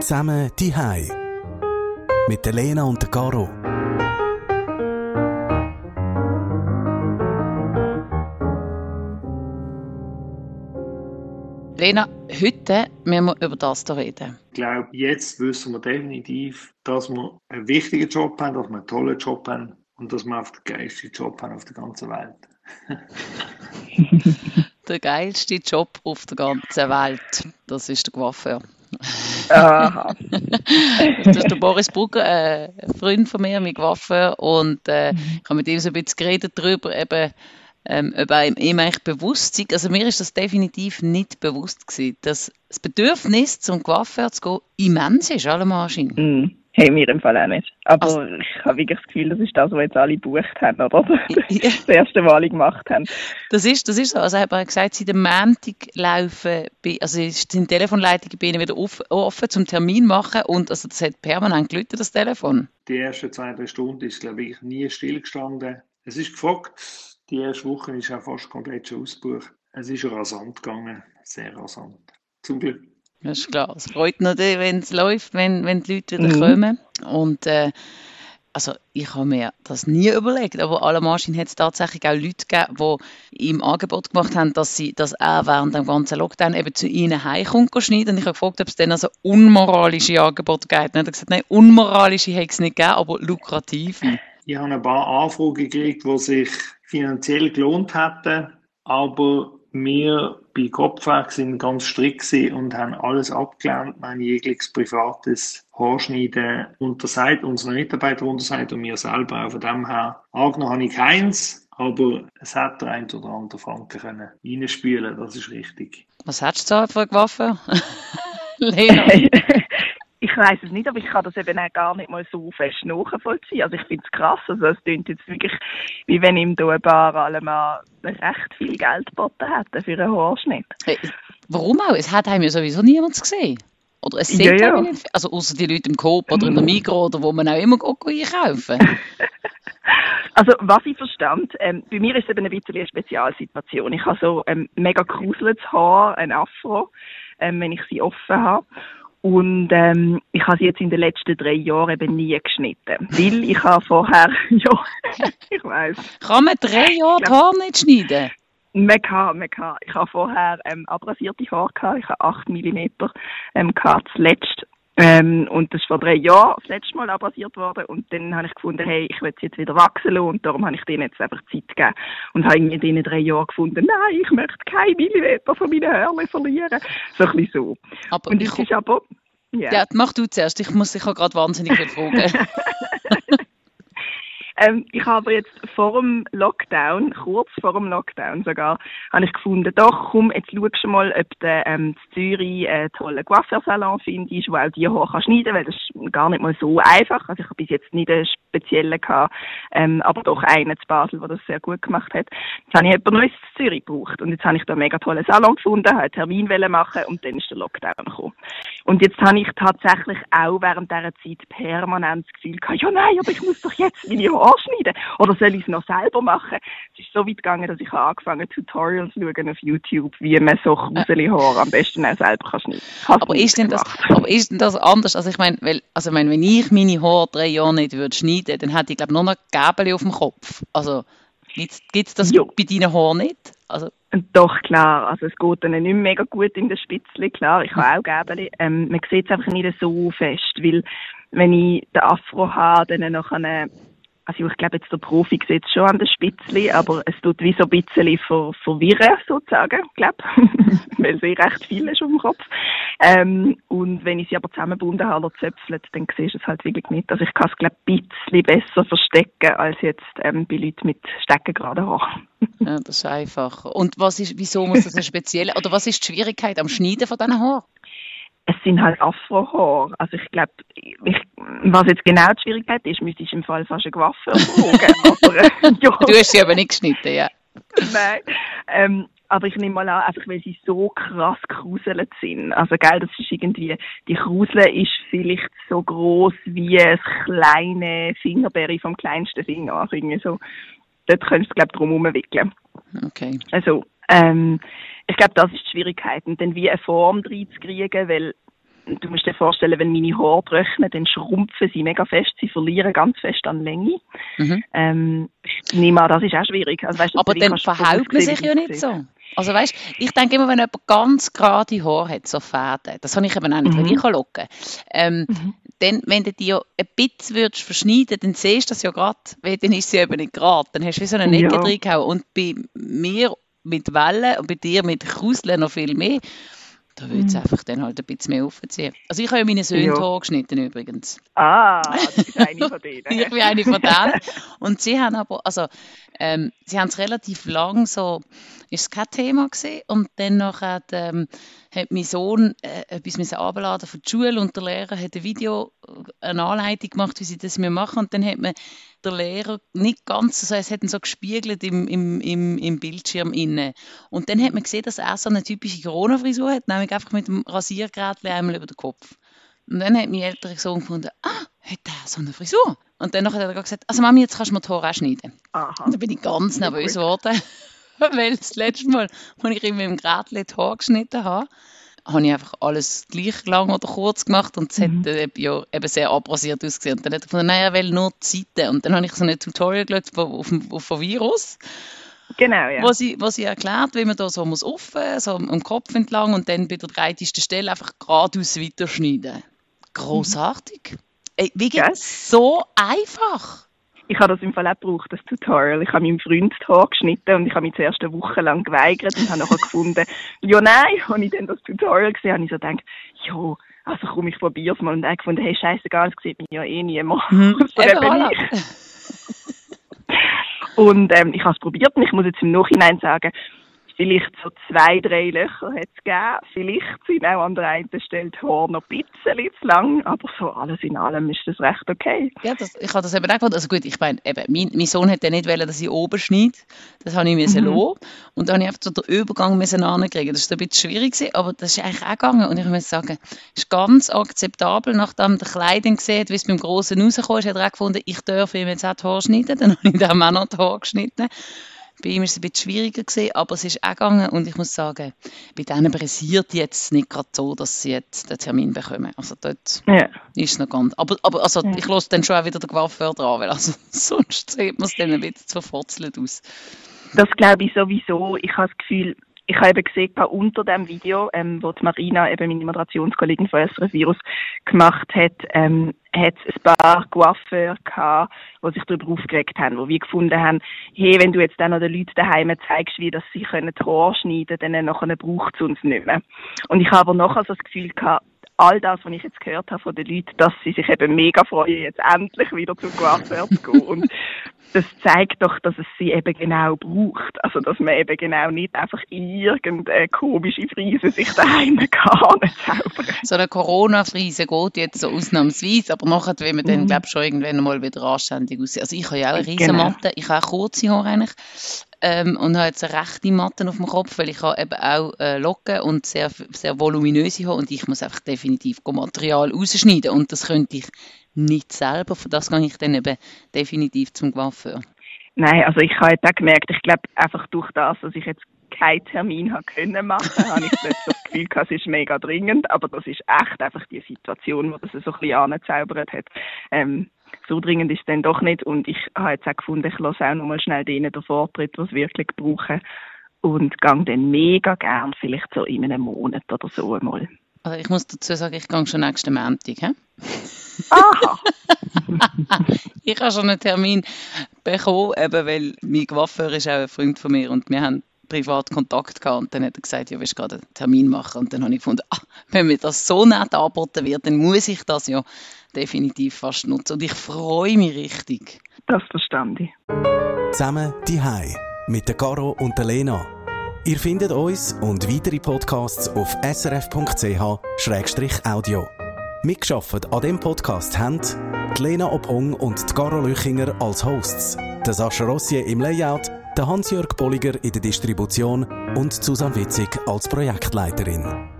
Zusammen die Hai mit der Lena und der Caro. Lena, heute müssen wir über das hier reden. Ich glaube, jetzt wissen wir definitiv, dass wir einen wichtigen Job haben, dass wir einen tollen Job haben und dass wir auf den geilsten Job haben auf der ganzen Welt. der geilste Job auf der ganzen Welt, das ist der Coiffeur. Aha. das ist der Boris Brugger, äh, ein Freund von mir mit Coiffeur und äh, mhm. ich habe mit ihm so ein bisschen geredet darüber, eben, ähm, ob ihm eigentlich bewusst ist. Also mir ist das definitiv nicht bewusst gewesen, dass das Bedürfnis zum Coiffeur zu gehen immens ist, alle Maschinen. Mm. Hey, mir im Fall auch nicht. Aber also, ich habe wirklich das Gefühl, das ist das, was jetzt alle gebucht haben, oder? das erste Mal gemacht haben. Das ist, das ist so. Also, ich habe gesagt, seit dem Montag laufen, also sind Telefonleitungen bei Ihnen wieder offen zum Termin machen und also das hat permanent gelötet, das Telefon. Die ersten zwei, drei Stunden ist, glaube ich, nie stillgestanden. Es ist gefragt, die erste Woche ist auch fast komplett schon ausgebucht. Es ist rasant gegangen, sehr rasant. Zum Glück. Das ist klar. Es freut natürlich, wenn es läuft, wenn, wenn die Leute wieder mhm. kommen. Und äh, also ich habe mir das nie überlegt, aber alle Maschinen hat es tatsächlich auch Leute gegeben, die ihm Angebot gemacht haben, dass, sie, dass er während dem ganzen Lockdown eben zu ihnen heimkommt schneiden. Und ich habe gefragt, ob es dann also unmoralische Angebote gibt. Und er hat gesagt, nein, unmoralische hätte es nicht gegeben, aber lukrative. Ich habe ein paar Anfragen gekriegt, die sich finanziell gelohnt hätten, aber wir bei Kopfwerk sind ganz strikt und haben alles abgelehnt. Wir haben jegliches privates Haarschneiden untersagt, unsere Mitarbeiter untersagt und mir selber auch. Von dem her, angenommen habe ich keins, aber es hat der ein oder andere Franken können reinspülen, das ist richtig. Was hättest du für eine Waffe? Lena? ich weiß es nicht, aber ich kann das eben auch gar nicht mal so fest nachvollziehen. Also ich finde es krass, also es klingt jetzt wirklich, wie wenn ihm da ein paar allemal recht viel Geld geboten hätten für einen Haarschnitt. Hey, warum auch? Es hat einem ja sowieso niemand gesehen. Oder es sieht ja, ja. nicht, also außer die Leute im Coop oder in der Migros oder wo man auch immer einkaufen Also, was ich verstand, ähm, bei mir ist es eben ein bisschen eine Spezialsituation. Ich habe so ähm, mega gruseltes Haar, ein Afro, ähm, wenn ich sie offen habe. Und ähm, ich habe sie jetzt in den letzten drei Jahren eben nie geschnitten. Weil ich habe vorher, ja, ich weiß. Kann man drei Jahre die Haare nicht schneiden? Man kann, man kann. Ich habe vorher ähm, abrasierte Haare gehabt. Ich habe 8 mm ähm, gehabt, zuletzt. Ähm, und das ist vor drei Jahren das letzte Mal abrasiert worden. Und dann habe ich gefunden, hey, ich will es jetzt wieder wachsen lassen. Und darum habe ich denen jetzt einfach Zeit gegeben. Und habe irgendwie in diesen drei Jahren gefunden, nein, ich möchte kein Millimeter von meinen Haaren verlieren. So ein bisschen so. Aber und es ist aber, ja. ja, mach du zuerst. Ich muss dich gerade wahnsinnig viel fragen. Ähm, ich habe jetzt vor dem Lockdown, kurz vor dem Lockdown sogar, habe ich gefunden, doch, komm, jetzt schaust du mal, ob du ähm, in Zürich einen tollen Coiffeursalon findest, wo auch die kann schneiden weil das ist gar nicht mal so einfach. Also ich habe bis jetzt nicht einen speziellen gehabt, ähm, aber doch einen zu Basel, der das sehr gut gemacht hat. Jetzt habe ich jemand Neues in Zürich gebraucht und jetzt habe ich da einen mega tollen Salon gefunden, habe einen Termin machen und dann ist der Lockdown gekommen. Und jetzt habe ich tatsächlich auch während dieser Zeit permanent das Gefühl gehabt, ja nein, aber ich muss doch jetzt meine Haare anschneiden? Oder soll ich es noch selber machen? Es ist so weit gegangen, dass ich angefangen habe, Tutorials zu schauen auf YouTube, wie man so Kruseli-Haare am besten auch selber kann schneiden kann. Aber ist, denn das, aber ist denn das anders? Also ich meine, weil, also ich meine, wenn ich meine Haare drei Jahre nicht würde schneiden, dann hätte ich glaube nur noch Gäbeli auf dem Kopf. Also gibt es das jo. bei deinen Haaren nicht? Also, doch, klar. Also es geht dann nicht mega gut in der Spitzli, klar. Ich habe auch Gäbeli. Ähm, man sieht es einfach nicht so fest, weil wenn ich den Afro habe, dann noch eine also ich glaube jetzt der Profi sieht schon an der Spitzli, aber es tut wie so ein bisschen ver, verwirren sozusagen, glaube weil sie recht viel ist auf dem Kopf. Ähm, und wenn ich sie aber zusammengebunden habe oder zöpfelt, dann siehst du es halt wirklich nicht. Also ich kann es glaube ein bisschen besser verstecken als jetzt ähm, bei Leuten mit steckengeraden Haaren. ja, das ist einfach. Und was ist, wieso muss das ein speziell, oder was ist die Schwierigkeit am Schneiden von diesen Haaren? Es sind halt Afrohaare. Also ich glaube, was jetzt genau die Schwierigkeit ist, müsste ich im Fall fast eine Waffe fragen. ja. Du hast sie aber nicht geschnitten, ja. Nein. Ähm, aber ich nehme mal an, einfach weil sie so krass geruselt sind. Also, gell, das ist irgendwie, die Krusel ist vielleicht so groß wie ein kleine Fingerberry vom kleinsten Finger. Also irgendwie so, dort könntest du, glaube ich, drum herumwickeln. Okay. Also, ähm, ich glaube, das ist die Schwierigkeit. Und dann wie eine Form reinzukriegen, weil du musst dir vorstellen, wenn meine Haare trocknen, dann schrumpfen sie mega fest, sie verlieren ganz fest an Länge. Mhm. Ähm, ich nehme an, das ist auch schwierig. Also, weißt, Aber dann verhält man sich ja nicht so. Also weißt, ich denke immer, wenn jemand ganz gerade Haare hat, so Fäden, das habe ich eben auch nicht, mhm. wenn ich locken ähm, mhm. dann, wenn du die ja ein bisschen würdest verschneiden dann siehst du das ja gerade, weil dann ist sie eben nicht gerade, dann hast du wie so eine Necke ja. drin und bei mir mit Wellen und bei dir mit Kruseln noch viel mehr. Da würde es mhm. einfach dann halt ein bisschen mehr aufziehen. Also ich habe ja meine Söhne ja. geschnitten übrigens. Ah, du bist eine von denen. ich bin eine von denen. Und sie haben aber, also ähm, sie haben es relativ lang so, ist es kein Thema gewesen. Und dann hat, ähm, hat mein Sohn äh, etwas abladen für die Schule und der Lehrer hat ein Video, äh, eine Anleitung gemacht, wie sie das machen und dann hat man der Lehrer nicht ganz, also es hat ihn so gespiegelt im, im, im, im Bildschirm innen. Und dann hat man gesehen, dass er so eine typische Corona-Frisur hat, nämlich einfach mit dem Rasiergerät einmal über den Kopf. Und dann hat mein älterer Sohn gefunden, ah, hat er so eine Frisur? Und dann hat er gesagt, also Mami, jetzt kannst du mir die Haare schneiden. Aha. Und dann bin ich ganz nervös geworden, weil das letzte Mal, als ich mit dem Gerät die Haare geschnitten habe, habe ich einfach alles gleich lang oder kurz gemacht und es mhm. hat äh, ja, eben sehr abrasiert ausgesehen. Und dann hat er gefunden, nein, er will nur die Seite. Und dann habe ich so ein Tutorial geschaut auf, auf ein Virus. Genau, ja. Wo sie, wo sie erklärt, wie man da so muss offen, so am Kopf entlang und dann bei der breitesten Stelle einfach geradeaus weiterschneiden. Großartig. Mhm. Ey, wie geht yes. so einfach? Ich habe das im Fall auch gebraucht, das Tutorial. Ich habe meinem Freund die Haare geschnitten und ich habe mich zuerst eine Woche lang geweigert und habe nachher gefunden, ja nein, als ich dann das Tutorial gesehen habe, ich so gedacht, ja, also komm, ich probiere es mal. Und er gefunden, hey, scheißegal, es sieht mich ja eh niemand. Mhm. Eben, und ähm, ich habe es probiert und ich muss jetzt im Nachhinein sagen, vielleicht so zwei, drei Löcher hat es gegeben. Vielleicht sind auch an der einen Stelle die Haare noch ein bisschen zu lang, aber so alles in allem ist das recht okay. Ja, das, ich habe das eben auch gedacht. Also gut, ich meine, eben, mein, mein Sohn hätte nicht wollen, dass ich oben schneide. Das habe ich müssen mhm. lassen. Und dann habe ich einfach so den Übergang müssen ankriegen. Das war ein bisschen schwierig, gewesen, aber das ist eigentlich auch gegangen. Und ich muss sagen, es ist ganz akzeptabel. Nachdem der Kleidung sieht, wie es beim Großen rausgekommen ist, hat er auch gefunden, ich darf ihm jetzt auch die Haare schneiden. Dann habe ich dem auch noch die Haare geschnitten. Bei ihm war es ein bisschen schwieriger, gewesen, aber es ist auch gegangen und ich muss sagen, bei denen pressiert jetzt nicht gerade so, dass sie jetzt den Termin bekommen. Also dort ja. ist es noch ganz... Aber, aber also, ja. ich lasse dann schon auch wieder den Coiffeur dran, weil also, sonst sieht man es dann ein bisschen zu verfotzelt aus. Das glaube ich sowieso. Ich habe das Gefühl, ich habe eben gesehen, unter dem Video, ähm, wo die Marina, eben meine Moderationskollegin von SRF Virus, gemacht hat, ähm, hat es ein paar Coiffeurs gehabt, die sich darüber aufgeregt haben, die wir gefunden haben, hey, wenn du jetzt dann noch den Leuten daheim zeigst, wie dass sie können die Haare schneiden können, dann nachher braucht es uns nicht mehr. Und ich habe aber nachher so das Gefühl gehabt, all das, was ich jetzt gehört habe von den Leuten, dass sie sich eben mega freuen, jetzt endlich wieder zum Coiffeur zu gehen. Und das zeigt doch, dass es sie eben genau braucht. Also, dass man eben genau nicht einfach irgendeine komische Frise sich daheim kann zaubern. So eine Corona-Frise geht jetzt so ausnahmsweise, aber nachher will man dann, mhm. glaube ich, schon irgendwann mal wieder anständig aussehen. Also, ich habe ja auch eine riesen genau. Matte, ich habe auch kurze Haare eigentlich. Ähm, und habe jetzt eine rechte Matte auf dem Kopf, weil ich habe eben auch äh, Locken und sehr, sehr voluminöse Haare und ich muss einfach definitiv Material rausschneiden und das könnte ich nicht selber. Für das gehe ich dann eben definitiv zum Coiffeur. Nein, also ich habe jetzt auch gemerkt, ich glaube einfach durch das, dass ich jetzt keinen Termin habe können machen, habe ich das Gefühl gehabt, es ist mega dringend, aber das ist echt einfach die Situation, wo das so ein bisschen angezaubert hat. Ähm, so dringend ist es dann doch nicht und ich habe jetzt auch gefunden, ich lasse auch nochmal schnell denen den Vortritt, was wirklich brauchen und gehe dann mega gern, vielleicht so in einem Monat oder so einmal. Also ich muss dazu sagen, ich gehe schon nächsten Montag. He? Aha! ich habe schon einen Termin bekommen, eben weil mein Coiffeur ist auch ein Freund von mir und wir haben privat Kontakt gehabt und dann hat er gesagt, ja, willst du gerade einen Termin machen? Und dann habe ich gefunden, ah, wenn mir das so nett angeboten wird, dann muss ich das ja definitiv fast nutzen und ich freue mich richtig. Das verstand ich. Zusammen die Hai mit der Caro und der Lena. Ihr findet uns und weitere Podcasts auf srf.ch-audio. Mitgeschafft an dem Podcast haben die Lena Opong und die Caro Lüchinger als Hosts, der Sascha Rossier im Layout, der Hans-Jörg Bolliger in der Distribution und Susanne Witzig als Projektleiterin.